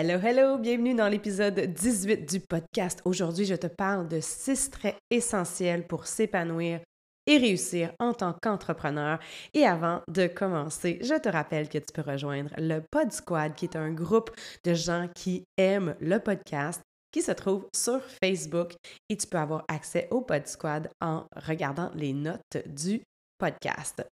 Hello, hello, bienvenue dans l'épisode 18 du podcast. Aujourd'hui, je te parle de six traits essentiels pour s'épanouir et réussir en tant qu'entrepreneur. Et avant de commencer, je te rappelle que tu peux rejoindre le Pod Squad, qui est un groupe de gens qui aiment le podcast qui se trouve sur Facebook et tu peux avoir accès au Pod Squad en regardant les notes du podcast.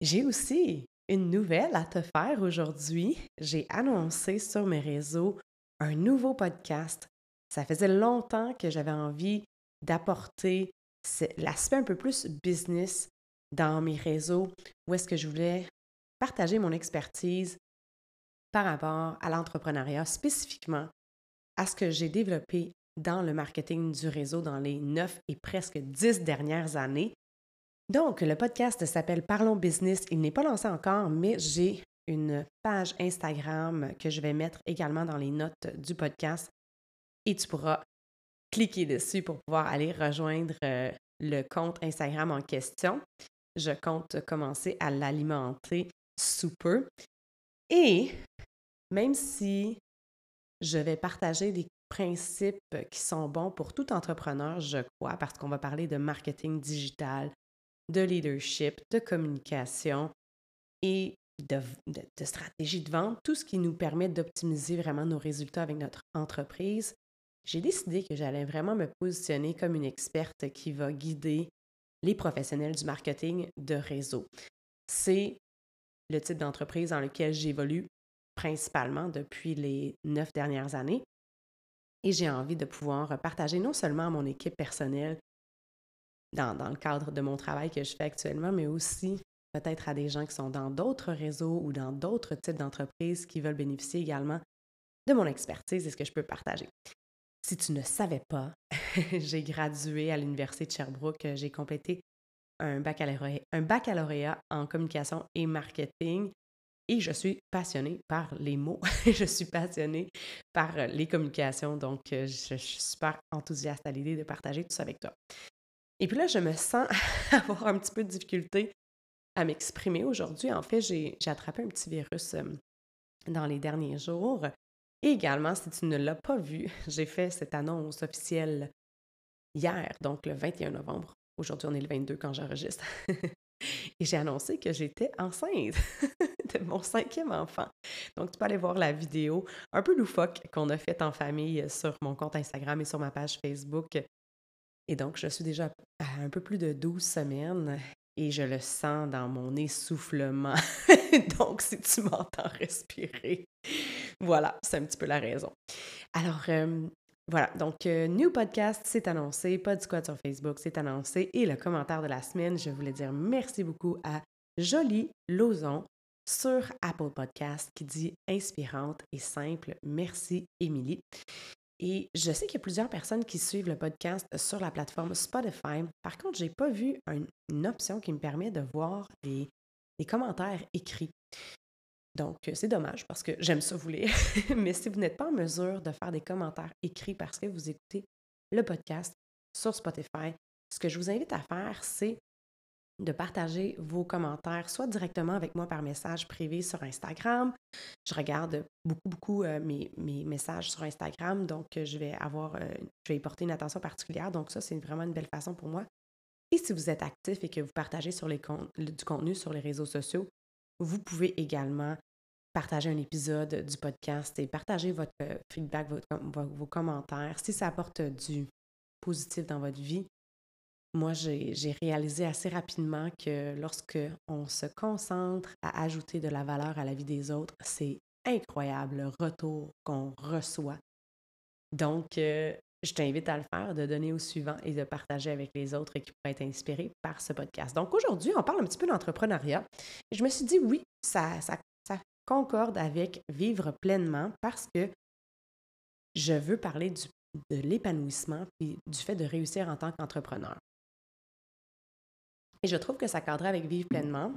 J'ai aussi une nouvelle à te faire aujourd'hui. J'ai annoncé sur mes réseaux un nouveau podcast. Ça faisait longtemps que j'avais envie d'apporter l'aspect un peu plus business dans mes réseaux, où est-ce que je voulais partager mon expertise par rapport à l'entrepreneuriat, spécifiquement à ce que j'ai développé dans le marketing du réseau dans les neuf et presque dix dernières années donc, le podcast s'appelle Parlons Business. Il n'est pas lancé encore, mais j'ai une page Instagram que je vais mettre également dans les notes du podcast et tu pourras cliquer dessus pour pouvoir aller rejoindre euh, le compte Instagram en question. Je compte commencer à l'alimenter sous peu. Et même si je vais partager des principes qui sont bons pour tout entrepreneur, je crois, parce qu'on va parler de marketing digital, de leadership, de communication et de, stratégie de vente, tout ce qui nous permet d'optimiser vraiment nos résultats avec notre entreprise, j'ai décidé que j'allais vraiment me positionner comme une experte qui va guider les professionnels du marketing de réseau. C'est le type d'entreprise dans lequel j'évolue principalement depuis les neuf dernières années. Et j'ai envie de pouvoir partager non seulement à mon équipe personnelle dans, le cadre de mon travail que je fais actuellement, mais aussi peut-être à des gens qui sont dans d'autres réseaux ou dans d'autres types d'entreprises qui veulent bénéficier également de mon expertise et ce que je peux partager. Si tu ne savais pas, j'ai gradué à l'Université de Sherbrooke, j'ai complété un baccalauréat, en communication et marketing et je suis passionnée par les mots, je suis passionnée par les communications, donc je, je suis super enthousiaste à l'idée de partager tout ça avec toi. Et puis là, je me sens avoir un petit peu de difficulté à m'exprimer aujourd'hui. En fait, j'ai attrapé un petit virus dans les derniers jours. Et également, si tu ne l'as pas vu, j'ai fait cette annonce officielle hier, donc le 21 novembre. Aujourd'hui, on est le 22 quand j'enregistre. Et j'ai annoncé que j'étais enceinte de mon cinquième enfant. Donc, tu peux aller voir la vidéo un peu loufoque qu'on a faite en famille sur mon compte Instagram et sur ma page Facebook et donc, je suis déjà un peu plus de 12 semaines et je le sens dans mon essoufflement. donc, si tu m'entends respirer, voilà, c'est un petit peu la raison. Alors, euh, voilà, donc, euh, New Podcast, c'est annoncé, pas de squat sur Facebook, c'est annoncé. Et le commentaire de la semaine, je voulais dire merci beaucoup à Jolie Lozon sur Apple Podcast qui dit inspirante et simple. Merci, Émilie. Et je sais qu'il y a plusieurs personnes qui suivent le podcast sur la plateforme Spotify. Par contre, je n'ai pas vu une option qui me permet de voir des, commentaires écrits. Donc, c'est dommage parce que j'aime ça vous lire. Mais si vous n'êtes pas en mesure de faire des commentaires écrits parce que vous écoutez le podcast sur Spotify, ce que je vous invite à faire, c'est de partager vos commentaires, soit directement avec moi par message privé sur Instagram. Je regarde beaucoup, beaucoup euh, mes, messages sur Instagram, donc euh, je vais avoir, euh, je vais y porter une attention particulière. Donc ça, c'est vraiment une belle façon pour moi. Et si vous êtes actif et que vous partagez sur les du contenu sur les réseaux sociaux, vous pouvez également partager un épisode du podcast et partager votre feedback, vos commentaires. Si ça apporte du positif dans votre vie, moi, j'ai réalisé assez rapidement que lorsque on se concentre à ajouter de la valeur à la vie des autres, c'est incroyable le retour qu'on reçoit. Donc, euh, je t'invite à le faire, de donner au suivant et de partager avec les autres qui pourraient être inspirés par ce podcast. Donc, aujourd'hui, on parle un petit peu d'entrepreneuriat. Je me suis dit, oui, ça, concorde avec vivre pleinement parce que je veux parler de l'épanouissement puis du fait de réussir en tant qu'entrepreneur. Et je trouve que ça cadre avec Vivre pleinement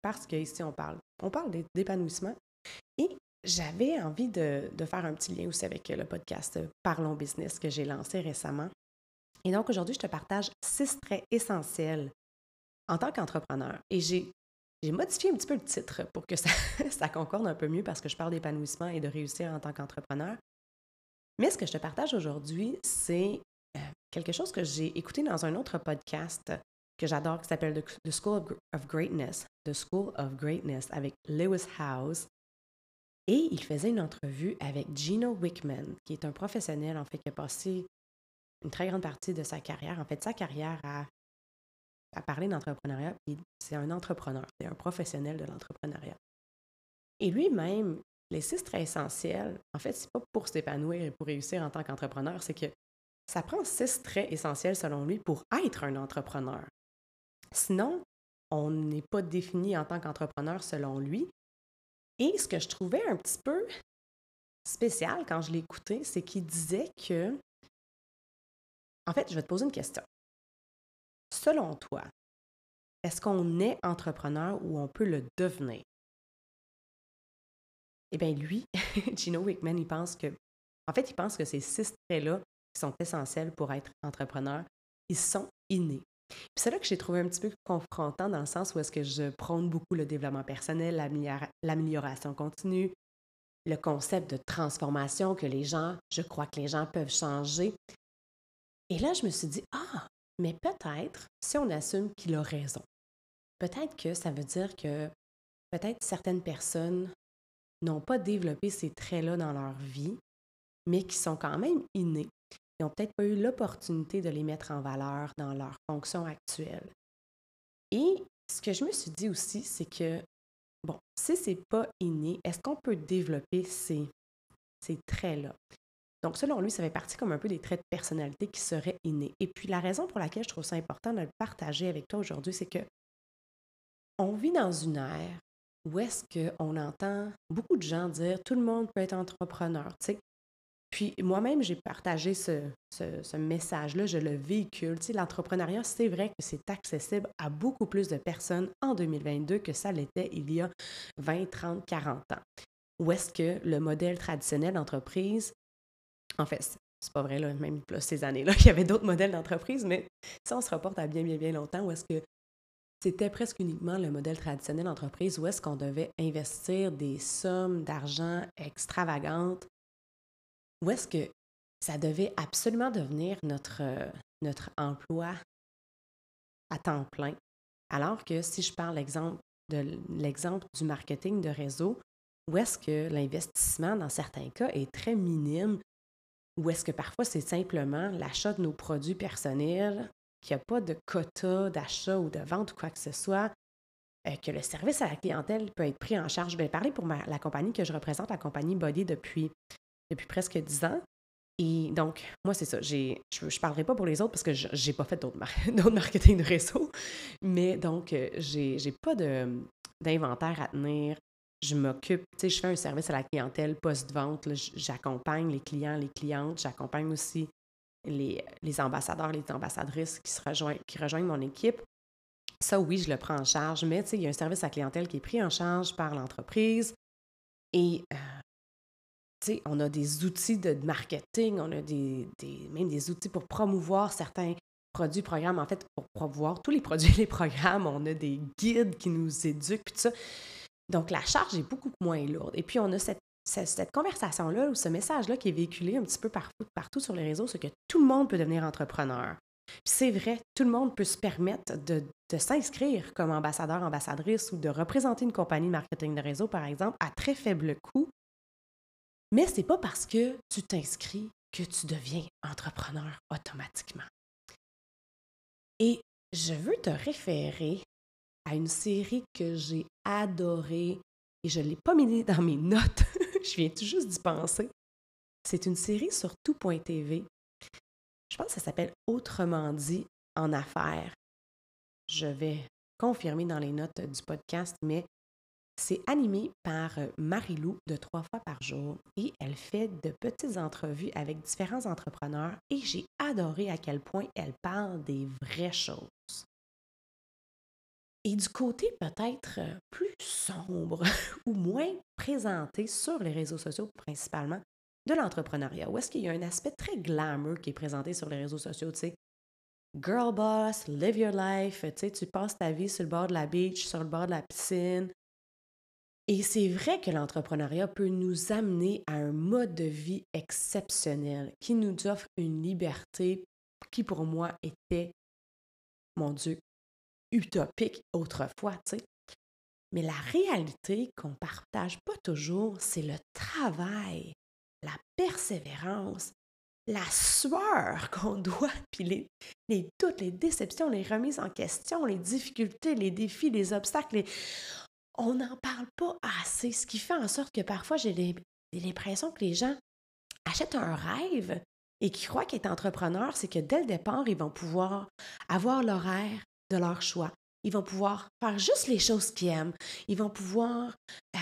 parce qu'ici, on parle, on parle d'épanouissement. Et j'avais envie de, faire un petit lien aussi avec le podcast Parlons Business que j'ai lancé récemment. Et donc, aujourd'hui, je te partage six traits essentiels en tant qu'entrepreneur. Et j'ai modifié un petit peu le titre pour que ça, ça concorde un peu mieux parce que je parle d'épanouissement et de réussir en tant qu'entrepreneur. Mais ce que je te partage aujourd'hui, c'est euh, quelque chose que j'ai écouté dans un autre podcast que j'adore qui s'appelle The School of Greatness, The School of Greatness avec Lewis House. Et il faisait une entrevue avec Gino Wickman, qui est un professionnel, en fait, qui a passé une très grande partie de sa carrière, en fait, sa carrière à, à parler d'entrepreneuriat. C'est un entrepreneur, c'est un professionnel de l'entrepreneuriat. Et lui-même, les six traits essentiels, en fait, c'est pas pour s'épanouir et pour réussir en tant qu'entrepreneur, c'est que ça prend six traits essentiels selon lui pour être un entrepreneur. Sinon, on n'est pas défini en tant qu'entrepreneur selon lui. Et ce que je trouvais un petit peu spécial quand je l'ai écouté, c'est qu'il disait que, en fait, je vais te poser une question. Selon toi, est-ce qu'on est entrepreneur ou on peut le devenir? Eh bien, lui, Gino Wickman, il pense que, en fait, il pense que ces six traits-là qui sont essentiels pour être entrepreneur, ils sont innés. C'est là que j'ai trouvé un petit peu confrontant dans le sens où est-ce que je prône beaucoup le développement personnel, l'amélioration continue, le concept de transformation que les gens, je crois que les gens peuvent changer. Et là, je me suis dit, ah, mais peut-être, si on assume qu'il a raison, peut-être que ça veut dire que peut-être certaines personnes n'ont pas développé ces traits-là dans leur vie, mais qui sont quand même innés. Ils n'ont peut-être pas eu l'opportunité de les mettre en valeur dans leur fonction actuelle. Et ce que je me suis dit aussi, c'est que, bon, si ce n'est pas inné, est-ce qu'on peut développer ces, ces traits-là? Donc, selon lui, ça fait partie comme un peu des traits de personnalité qui seraient innés. Et puis, la raison pour laquelle je trouve ça important de le partager avec toi aujourd'hui, c'est que on vit dans une ère où est-ce qu'on entend beaucoup de gens dire tout le monde peut être entrepreneur. Tu sais, puis moi-même, j'ai partagé ce, message-là, je le véhicule. Tu sais, l'entrepreneuriat, c'est vrai que c'est accessible à beaucoup plus de personnes en 2022 que ça l'était il y a 20, 30, 40 ans. Où est-ce que le modèle traditionnel d'entreprise, en fait, c'est pas vrai, là, même ces années-là, il y avait d'autres modèles d'entreprise, mais ça, on se reporte à bien, bien, bien longtemps, où est-ce que c'était presque uniquement le modèle traditionnel d'entreprise, où est-ce qu'on devait investir des sommes d'argent extravagantes où est-ce que ça devait absolument devenir notre, euh, notre emploi à temps plein? Alors que si je parle de l'exemple du marketing de réseau, où est-ce que l'investissement dans certains cas est très minime, ou est-ce que parfois c'est simplement l'achat de nos produits personnels, qu'il n'y a pas de quota d'achat ou de vente ou quoi que ce soit, euh, que le service à la clientèle peut être pris en charge? Je vais parler pour la compagnie que je représente, la compagnie Body, depuis depuis presque dix ans. Et donc, moi, c'est ça. je ne parlerai pas pour les autres parce que je n'ai pas fait d'autres, marketing de réseau. Mais donc, euh, j'ai n'ai pas d'inventaire à tenir. Je m'occupe, tu sais, je fais un service à la clientèle post-vente. J'accompagne les clients, les clientes. J'accompagne aussi les, les, ambassadeurs, les ambassadrices qui, se rejoignent, qui rejoignent mon équipe. Ça, oui, je le prends en charge. Mais, tu sais, il y a un service à la clientèle qui est pris en charge par l'entreprise. Et euh, on a des outils de marketing, on a des, même des outils pour promouvoir certains produits, programmes. En fait, pour promouvoir tous les produits et les programmes, on a des guides qui nous éduquent, tout ça. Donc, la charge est beaucoup moins lourde. Et puis, on a cette, cette, conversation-là ou ce message-là qui est véhiculé un petit peu partout, sur les réseaux, c'est que tout le monde peut devenir entrepreneur. C'est vrai, tout le monde peut se permettre de, s'inscrire comme ambassadeur, ambassadrice ou de représenter une compagnie marketing de réseau, par exemple, à très faible coût mais ce n'est pas parce que tu t'inscris que tu deviens entrepreneur automatiquement. Et je veux te référer à une série que j'ai adorée et je ne l'ai pas mis dans mes notes. je viens tout juste d'y penser. C'est une série sur tout.tv. Je pense que ça s'appelle Autrement dit en affaires. Je vais confirmer dans les notes du podcast, mais c'est animé par euh, Marie-Lou de trois fois par jour et elle fait de petites entrevues avec différents entrepreneurs et j'ai adoré à quel point elle parle des vraies choses. Et du côté peut-être euh, plus sombre ou moins présenté sur les réseaux sociaux principalement de l'entrepreneuriat, où est-ce qu'il y a un aspect très glamour qui est présenté sur les réseaux sociaux, tu sais, girl boss, live your life, tu sais, tu passes ta vie sur le bord de la beach, sur le bord de la piscine. Et c'est vrai que l'entrepreneuriat peut nous amener à un mode de vie exceptionnel qui nous offre une liberté qui pour moi était, mon Dieu, utopique autrefois, tu sais. Mais la réalité qu'on partage pas toujours, c'est le travail, la persévérance, la sueur qu'on doit, puis les, les doutes, les déceptions, les remises en question, les difficultés, les défis, les obstacles. On n'en parle pas assez, ce qui fait en sorte que parfois j'ai l'impression que les gens achètent un rêve et qui croient qu'être entrepreneur, c'est que dès le départ, ils vont pouvoir avoir l'horaire de leur choix. Ils vont pouvoir faire juste les choses qu'ils aiment. Ils vont pouvoir, euh,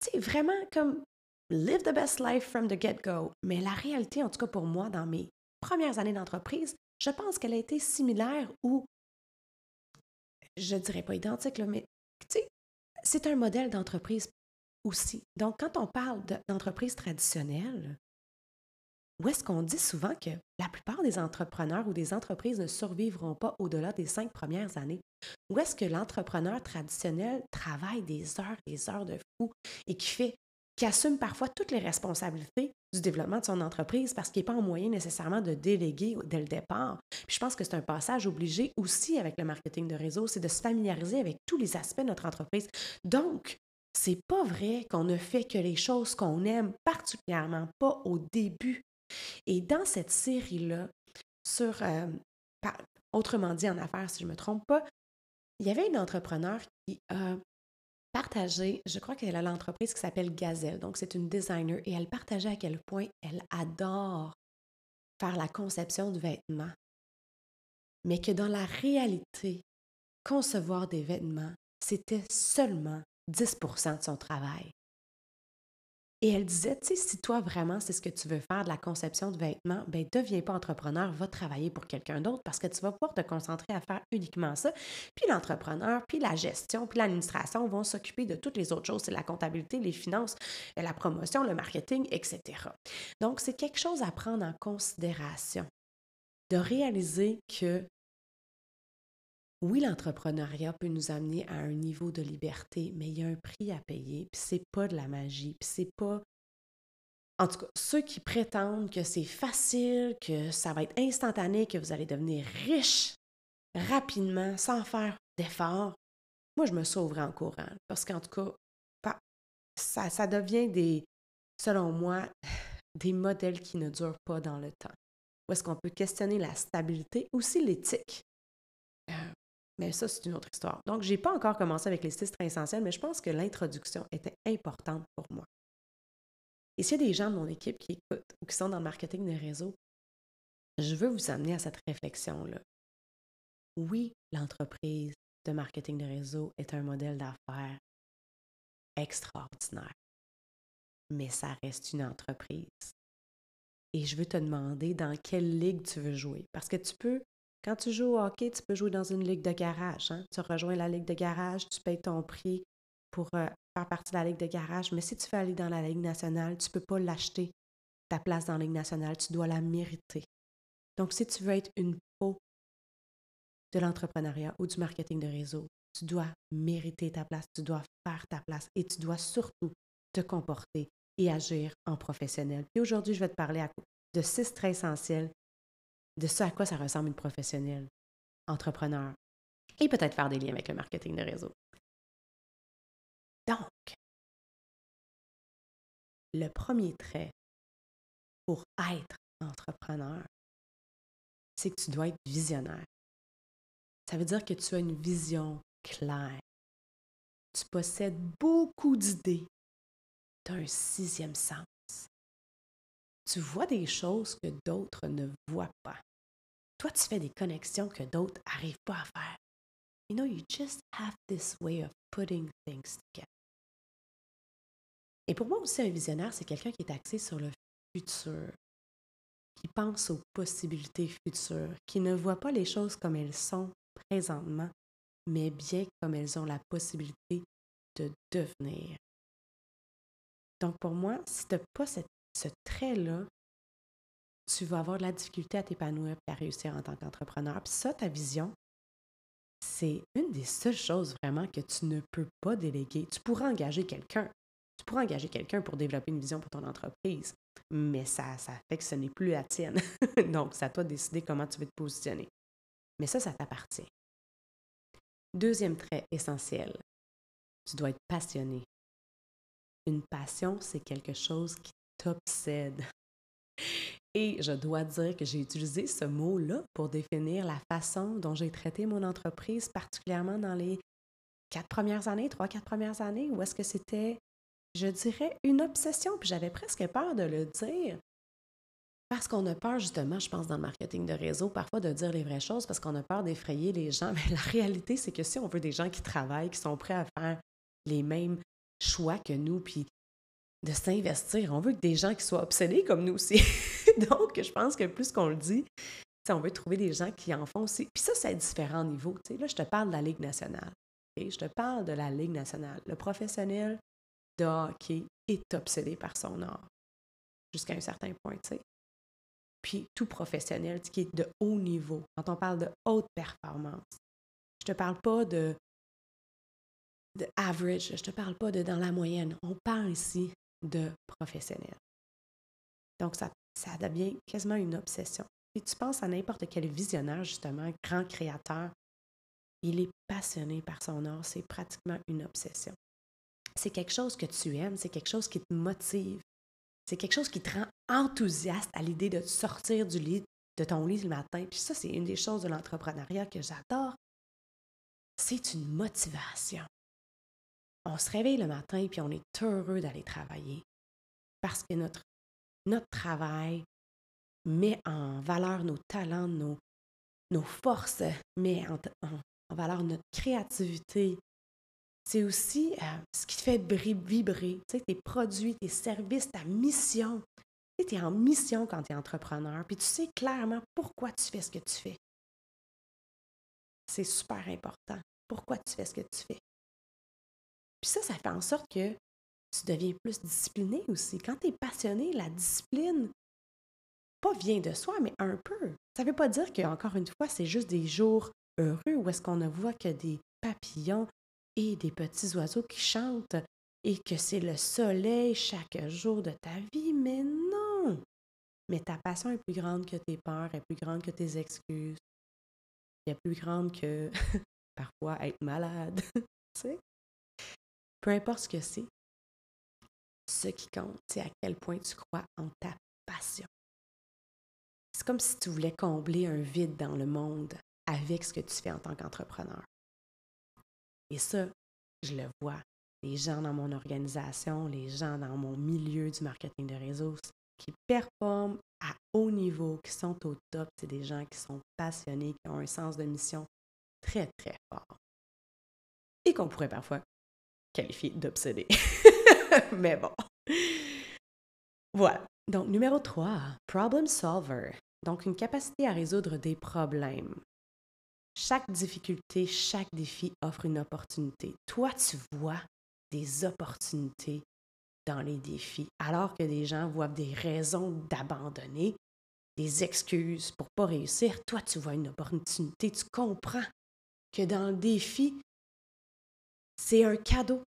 tu sais, vraiment comme live the best life from the get-go. Mais la réalité, en tout cas pour moi, dans mes premières années d'entreprise, je pense qu'elle a été similaire ou, je dirais pas identique, mais c'est un modèle d'entreprise aussi. Donc, quand on parle d'entreprise traditionnelle, où est-ce qu'on dit souvent que la plupart des entrepreneurs ou des entreprises ne survivront pas au-delà des cinq premières années? Où est-ce que l'entrepreneur traditionnel travaille des heures, des heures de fou et qui fait qui assume parfois toutes les responsabilités du développement de son entreprise parce qu'il n'est pas en moyen nécessairement de déléguer dès le départ. Puis je pense que c'est un passage obligé aussi avec le marketing de réseau, c'est de se familiariser avec tous les aspects de notre entreprise. Donc, c'est pas vrai qu'on ne fait que les choses qu'on aime, particulièrement pas au début. Et dans cette série-là, sur, euh, autrement dit en affaires, si je ne me trompe pas, il y avait une entrepreneur qui a partager, je crois qu'elle a l'entreprise qui s'appelle Gazelle, donc c'est une designer, et elle partageait à quel point elle adore faire la conception de vêtements, mais que dans la réalité, concevoir des vêtements, c'était seulement 10% de son travail. Et elle disait, tu sais, si toi vraiment c'est ce que tu veux faire de la conception de vêtements, ben deviens pas entrepreneur, va travailler pour quelqu'un d'autre parce que tu vas pouvoir te concentrer à faire uniquement ça. Puis l'entrepreneur, puis la gestion, puis l'administration vont s'occuper de toutes les autres choses, c'est la comptabilité, les finances, la promotion, le marketing, etc. Donc c'est quelque chose à prendre en considération, de réaliser que oui, l'entrepreneuriat peut nous amener à un niveau de liberté, mais il y a un prix à payer, puis c'est pas de la magie, puis c'est pas en tout cas, ceux qui prétendent que c'est facile, que ça va être instantané, que vous allez devenir riche rapidement sans faire d'efforts, moi, je me sauverai en courant. Parce qu'en tout cas, ça, devient des, selon moi, des modèles qui ne durent pas dans le temps. Où est-ce qu'on peut questionner la stabilité, aussi l'éthique? Euh, mais ça, c'est une autre histoire. Donc, je n'ai pas encore commencé avec les six traits essentiels, mais je pense que l'introduction était importante pour moi. Et s'il y a des gens de mon équipe qui écoutent ou qui sont dans le marketing de réseau, je veux vous amener à cette réflexion-là. Oui, l'entreprise de marketing de réseau est un modèle d'affaires extraordinaire, mais ça reste une entreprise. Et je veux te demander dans quelle ligue tu veux jouer. Parce que tu peux quand tu joues au hockey, tu peux jouer dans une ligue de garage. Hein. Tu rejoins la ligue de garage, tu payes ton prix pour euh, faire partie de la ligue de garage. Mais si tu veux aller dans la ligue nationale, tu ne peux pas l'acheter, ta place dans la ligue nationale. Tu dois la mériter. Donc, si tu veux être une peau de l'entrepreneuriat ou du marketing de réseau, tu dois mériter ta place, tu dois faire ta place et tu dois surtout te comporter et agir en professionnel. Et aujourd'hui, je vais te parler de six traits essentiels de ce à quoi ça ressemble une professionnelle, entrepreneur, et peut-être faire des liens avec le marketing de réseau. Donc, le premier trait pour être entrepreneur, c'est que tu dois être visionnaire. Ça veut dire que tu as une vision claire. Tu possèdes beaucoup d'idées. Tu as un sixième sens. Tu vois des choses que d'autres ne voient pas. Toi, tu fais des connexions que d'autres n'arrivent pas à faire. You know, you just have this way of putting things together. Et pour moi aussi, un visionnaire, c'est quelqu'un qui est axé sur le futur, qui pense aux possibilités futures, qui ne voit pas les choses comme elles sont présentement, mais bien comme elles ont la possibilité de devenir. Donc pour moi, si tu n'as pas ce trait-là, tu vas avoir de la difficulté à t'épanouir et à réussir en tant qu'entrepreneur. Puis ça, ta vision, c'est une des seules choses vraiment que tu ne peux pas déléguer. Tu pourras engager quelqu'un. Tu pourras engager quelqu'un pour développer une vision pour ton entreprise, mais ça, ça fait que ce n'est plus la tienne. Donc, c'est à toi de décider comment tu veux te positionner. Mais ça, ça t'appartient. Deuxième trait essentiel, tu dois être passionné. Une passion, c'est quelque chose qui t'obsède. Et je dois dire que j'ai utilisé ce mot-là pour définir la façon dont j'ai traité mon entreprise, particulièrement dans les quatre premières années, trois, quatre premières années, où est-ce que c'était, je dirais, une obsession, puis j'avais presque peur de le dire. Parce qu'on a peur, justement, je pense, dans le marketing de réseau, parfois de dire les vraies choses parce qu'on a peur d'effrayer les gens. Mais la réalité, c'est que si on veut des gens qui travaillent, qui sont prêts à faire les mêmes choix que nous, puis de s'investir. On veut que des gens qui soient obsédés comme nous aussi. Donc, je pense que plus qu'on le dit, on veut trouver des gens qui en font aussi. Puis ça, c'est à différents niveaux. Là, je te parle de la Ligue nationale. Je te parle de la Ligue nationale. Le professionnel de hockey est obsédé par son art jusqu'à un certain point. Puis tout professionnel qui est de haut niveau, quand on parle de haute performance, je te parle pas de, de average, je te parle pas de dans la moyenne. On parle ici de professionnel. Donc, ça, ça devient quasiment une obsession. Et tu penses à n'importe quel visionnaire, justement, grand créateur, il est passionné par son art, c'est pratiquement une obsession. C'est quelque chose que tu aimes, c'est quelque chose qui te motive, c'est quelque chose qui te rend enthousiaste à l'idée de sortir du lit, de ton lit le matin. Puis ça, c'est une des choses de l'entrepreneuriat que j'adore. C'est une motivation on se réveille le matin et puis on est heureux d'aller travailler parce que notre, travail met en valeur nos talents, nos, forces, met en, valeur notre créativité. C'est aussi euh, ce qui te fait vibrer, tes produits, tes services, ta mission. Tu es en mission quand tu es entrepreneur, puis tu sais clairement pourquoi tu fais ce que tu fais. C'est super important. Pourquoi tu fais ce que tu fais? Puis ça, ça fait en sorte que tu deviens plus discipliné aussi. Quand tu es passionné, la discipline, pas vient de soi, mais un peu. Ça ne veut pas dire qu'encore une fois, c'est juste des jours heureux où est-ce qu'on ne voit que des papillons et des petits oiseaux qui chantent et que c'est le soleil chaque jour de ta vie, mais non! Mais ta passion est plus grande que tes peurs, est plus grande que tes excuses, est plus grande que parfois être malade, tu sais? Peu importe ce que c'est, ce qui compte, c'est à quel point tu crois en ta passion. C'est comme si tu voulais combler un vide dans le monde avec ce que tu fais en tant qu'entrepreneur. Et ça, je le vois. Les gens dans mon organisation, les gens dans mon milieu du marketing de réseau qui performent à haut niveau, qui sont au top, c'est des gens qui sont passionnés, qui ont un sens de mission très, très fort. Et qu'on pourrait parfois qualifié d'obsédé. Mais bon. Voilà. Donc, numéro 3, problem solver. Donc, une capacité à résoudre des problèmes. Chaque difficulté, chaque défi offre une opportunité. Toi, tu vois des opportunités dans les défis, alors que des gens voient des raisons d'abandonner, des excuses pour pas réussir. Toi, tu vois une opportunité. Tu comprends que dans le défi, c'est un cadeau.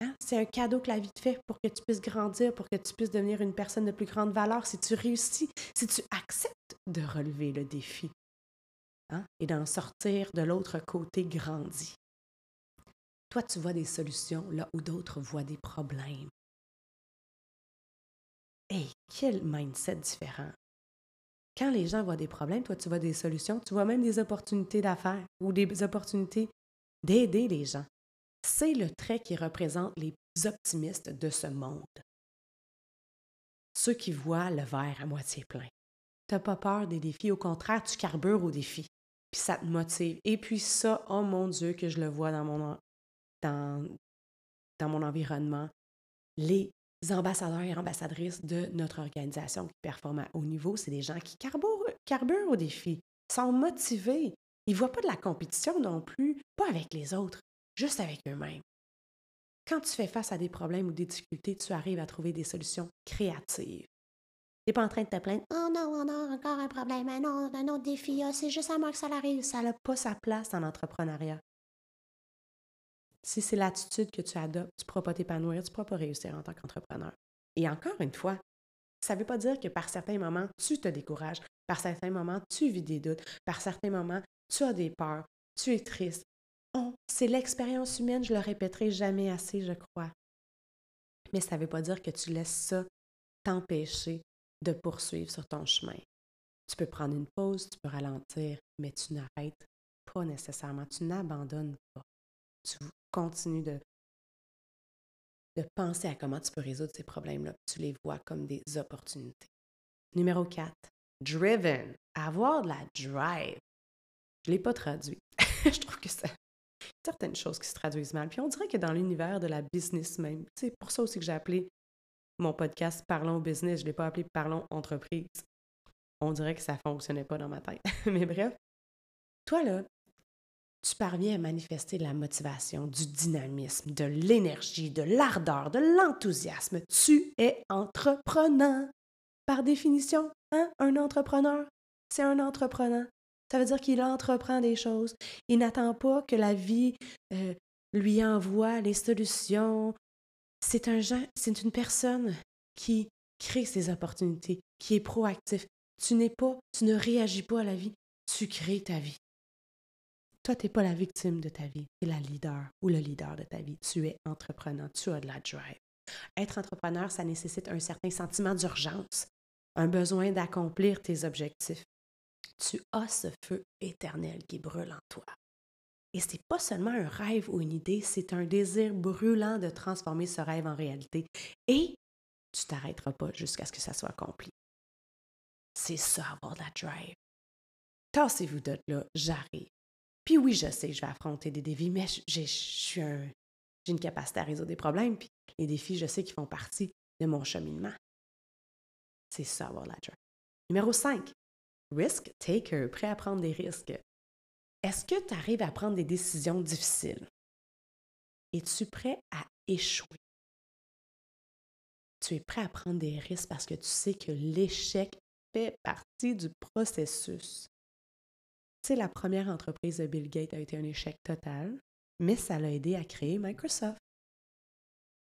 Hein? C'est un cadeau que la vie te fait pour que tu puisses grandir, pour que tu puisses devenir une personne de plus grande valeur si tu réussis, si tu acceptes de relever le défi hein? et d'en sortir de l'autre côté grandi. Toi, tu vois des solutions là où d'autres voient des problèmes. Hey, quel mindset différent! Quand les gens voient des problèmes, toi, tu vois des solutions, tu vois même des opportunités d'affaires ou des opportunités d'aider les gens. C'est le trait qui représente les optimistes de ce monde. Ceux qui voient le verre à moitié plein. Tu n'as pas peur des défis, au contraire, tu carbures aux défis. Puis ça te motive. Et puis ça, oh mon Dieu, que je le vois dans mon, dans, dans mon environnement. Les ambassadeurs et ambassadrices de notre organisation qui performent à haut niveau, c'est des gens qui carburent, carburent aux défis, sont motivés, ils ne voient pas de la compétition non plus, pas avec les autres, juste avec eux-mêmes. Quand tu fais face à des problèmes ou des difficultés, tu arrives à trouver des solutions créatives. n'es pas en train de te plaindre. Oh non, on a encore un problème, un autre, un autre défi, ah, c'est juste à moi que ça arrive. Ça n'a pas sa place en entrepreneuriat. Si c'est l'attitude que tu adoptes, tu ne pourras pas t'épanouir, tu ne pourras pas réussir en tant qu'entrepreneur. Et encore une fois, ça ne veut pas dire que par certains moments, tu te décourages, par certains moments, tu vis des doutes, par certains moments, tu as des peurs, tu es triste. Oh, c'est l'expérience humaine, je le répéterai jamais assez, je crois. Mais ça ne veut pas dire que tu laisses ça t'empêcher de poursuivre sur ton chemin. Tu peux prendre une pause, tu peux ralentir, mais tu n'arrêtes pas nécessairement, tu n'abandonnes pas. Tu continues de, de penser à comment tu peux résoudre ces problèmes-là. Tu les vois comme des opportunités. Numéro 4, driven. Avoir de la drive. Je ne l'ai pas traduit. je trouve que c'est certaines choses qui se traduisent mal. Puis on dirait que dans l'univers de la business même, c'est pour ça aussi que j'ai appelé mon podcast Parlons business. Je ne l'ai pas appelé Parlons entreprise. On dirait que ça ne fonctionnait pas dans ma tête. Mais bref, toi là, tu parviens à manifester de la motivation, du dynamisme, de l'énergie, de l'ardeur, de l'enthousiasme. Tu es entrepreneur. Par définition, hein? un entrepreneur, c'est un entrepreneur. Ça veut dire qu'il entreprend des choses. Il n'attend pas que la vie euh, lui envoie les solutions. C'est un c'est une personne qui crée ses opportunités, qui est proactif. Tu n'es pas, tu ne réagis pas à la vie, tu crées ta vie. Toi, tu n'es pas la victime de ta vie, tu es la leader ou le leader de ta vie. Tu es entrepreneur, tu as de la drive. Être entrepreneur, ça nécessite un certain sentiment d'urgence, un besoin d'accomplir tes objectifs tu as ce feu éternel qui brûle en toi. Et ce n'est pas seulement un rêve ou une idée, c'est un désir brûlant de transformer ce rêve en réalité. Et tu t'arrêteras pas jusqu'à ce que ça soit accompli. C'est ça, avoir de la drive. Tassez-vous de là, j'arrive. Puis oui, je sais, je vais affronter des défis, mais j'ai une capacité à résoudre des problèmes. Puis les défis, je sais qu'ils font partie de mon cheminement. C'est ça, avoir de la drive. Numéro 5, risk taker, prêt à prendre des risques. Est-ce que tu arrives à prendre des décisions difficiles? Es-tu prêt à échouer? Tu es prêt à prendre des risques parce que tu sais que l'échec fait partie du processus. Tu la première entreprise de Bill Gates a été un échec total, mais ça l'a aidé à créer Microsoft.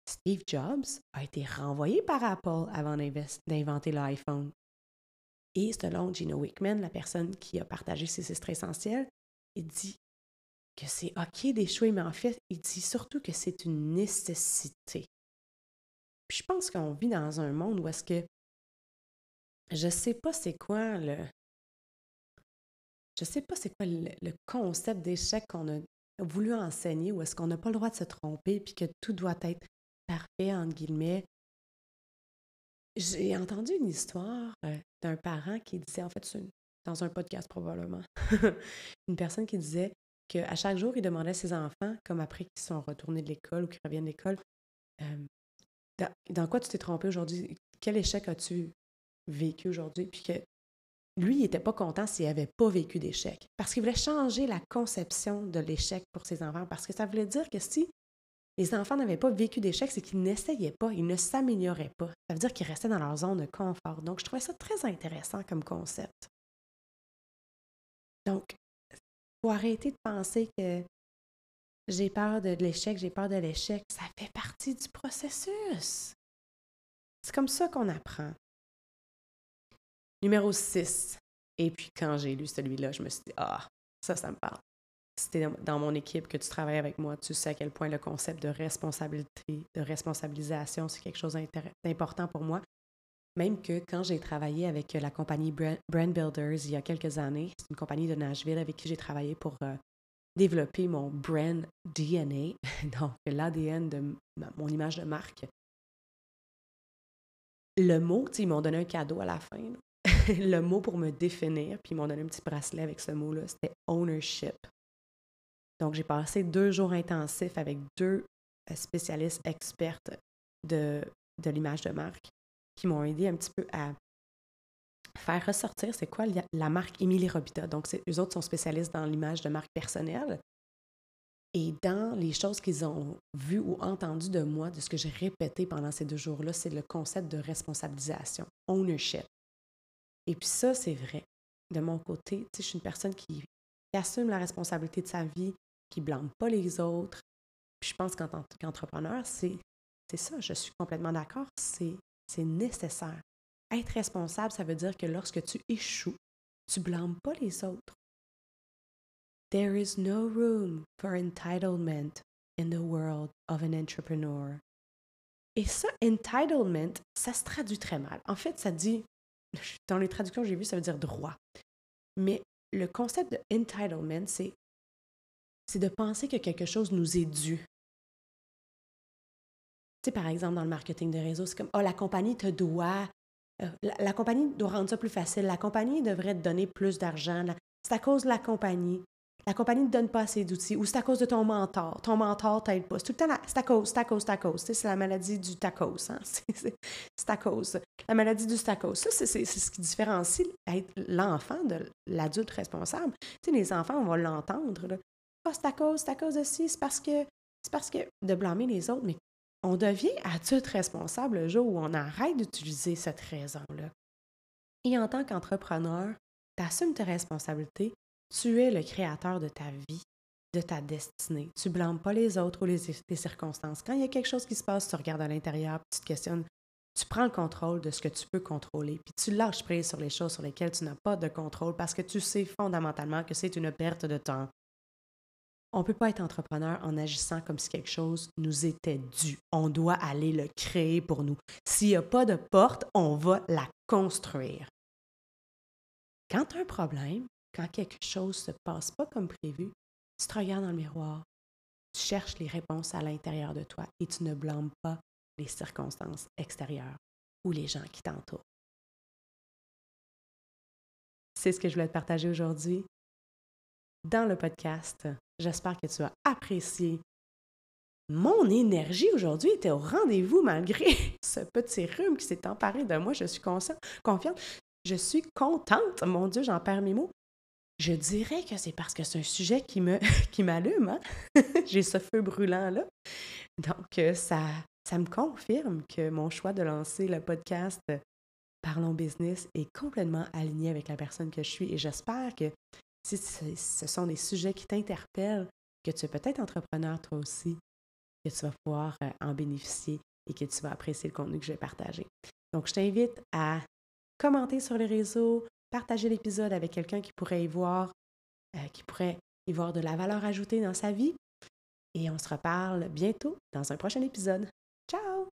Steve Jobs a été renvoyé par Apple avant d'inventer l'iPhone. Et selon Gino Wickman, la personne qui a partagé ces extraits essentiels, il dit que c'est OK d'échouer, mais en fait, il dit surtout que c'est une nécessité. Puis je pense qu'on vit dans un monde où est-ce que je sais pas c'est quoi le je sais pas c'est quoi le, le concept d'échec qu'on a voulu enseigner ou est-ce qu'on n'a pas le droit de se tromper puis que tout doit être parfait entre guillemets j'ai entendu une histoire euh, d'un parent qui disait, en fait, dans un podcast probablement, une personne qui disait qu'à chaque jour, il demandait à ses enfants, comme après qu'ils sont retournés de l'école ou qu'ils reviennent de l'école, euh, dans, quoi tu t'es trompé aujourd'hui? Quel échec as-tu vécu aujourd'hui? Puis que lui, il n'était pas content s'il n'avait pas vécu d'échec. Parce qu'il voulait changer la conception de l'échec pour ses enfants. Parce que ça voulait dire que si les enfants n'avaient pas vécu d'échec, c'est qu'ils n'essayaient pas, ils ne s'amélioraient pas. Ça veut dire qu'ils restaient dans leur zone de confort. Donc, je trouvais ça très intéressant comme concept. Donc, il faut arrêter de penser que j'ai peur de l'échec, j'ai peur de l'échec. Ça fait partie du processus. C'est comme ça qu'on apprend. Numéro 6. Et puis, quand j'ai lu celui-là, je me suis dit, ah, ça, ça me parle si tu es dans mon équipe, que tu travailles avec moi, tu sais à quel point le concept de responsabilité, de responsabilisation, c'est quelque chose d'important pour moi. Même que quand j'ai travaillé avec la compagnie Brand Builders il y a quelques années, c'est une compagnie de Nashville avec qui j'ai travaillé pour euh, développer mon brand DNA, donc l'ADN de mon image de marque. Le mot, ils m'ont donné un cadeau à la fin. le mot pour me définir, puis ils m'ont donné un petit bracelet avec ce mot-là, c'était ownership. Donc, j'ai passé deux jours intensifs avec deux euh, spécialistes expertes de, de l'image de marque qui m'ont aidé un petit peu à faire ressortir c'est quoi la marque Emily Robita. Donc, eux autres sont spécialistes dans l'image de marque personnelle. Et dans les choses qu'ils ont vues ou entendues de moi, de ce que j'ai répété pendant ces deux jours-là, c'est le concept de responsabilisation, ownership. Et puis ça, c'est vrai. De mon côté, je suis une personne qui, assume la responsabilité de sa vie, qui ne blâme pas les autres. Puis je pense qu'en tant qu'entrepreneur, c'est ça, je suis complètement d'accord, c'est nécessaire. Être responsable, ça veut dire que lorsque tu échoues, tu blâmes pas les autres. There is no room for entitlement in the world of an entrepreneur. Et ça, entitlement, ça se traduit très mal. En fait, ça dit, dans les traductions que j'ai vues, ça veut dire droit. Mais le concept de entitlement, c'est, c'est de penser que quelque chose nous est dû. Tu sais, par exemple, dans le marketing de réseau, c'est comme, oh, la compagnie te doit euh, la, compagnie doit rendre ça plus facile. La compagnie devrait te donner plus d'argent. C'est à cause de la compagnie. La compagnie ne te donne pas assez d'outils ou c'est à cause de ton mentor. Ton mentor t'aide pas. C'est tout le temps, c'est à cause, c'est à cause, c'est à cause. c'est la maladie du tacos. Hein? C'est à cause. La maladie du tacos. Ça, c'est ce qui différencie l'enfant de l'adulte responsable. Tu sais, les enfants, on va l'entendre. Ah, c'est à cause, c'est à cause de c'est parce que. C'est parce que de blâmer les autres, mais on devient adulte responsable le jour où on arrête d'utiliser cette raison-là. Et en tant qu'entrepreneur, tu assumes tes responsabilités, tu es le créateur de ta vie, de ta destinée. Tu ne blâmes pas les autres ou les, circonstances. Quand il y a quelque chose qui se passe, tu regardes à l'intérieur, tu te questionnes, tu prends le contrôle de ce que tu peux contrôler, puis tu lâches prise sur les choses sur lesquelles tu n'as pas de contrôle parce que tu sais fondamentalement que c'est une perte de temps, on ne peut pas être entrepreneur en agissant comme si quelque chose nous était dû. On doit aller le créer pour nous. S'il n'y a pas de porte, on va la construire. Quand as un problème, quand quelque chose ne se passe pas comme prévu, tu te regardes dans le miroir, tu cherches les réponses à l'intérieur de toi et tu ne blâmes pas les circonstances extérieures ou les gens qui t'entourent. C'est ce que je voulais te partager aujourd'hui dans le podcast. J'espère que tu as apprécié. Mon énergie aujourd'hui était au rendez-vous malgré ce petit rhume qui s'est emparé de moi. Je suis confiante. Je suis contente. Mon Dieu, j'en perds mes mots. Je dirais que c'est parce que c'est un sujet qui me qui m'allume. Hein? J'ai ce feu brûlant-là. Donc, euh, ça, ça me confirme que mon choix de lancer le podcast Parlons Business est complètement aligné avec la personne que je suis et j'espère que si ce sont des sujets qui t'interpellent, que tu es peut-être entrepreneur toi aussi, que tu vas pouvoir euh, en bénéficier et que tu vas apprécier le contenu que je vais partager. Donc, je t'invite à commenter sur les réseaux, partager l'épisode avec quelqu'un qui pourrait y voir, euh, qui pourrait y voir de la valeur ajoutée dans sa vie. Et on se reparle bientôt dans un prochain épisode. Ciao!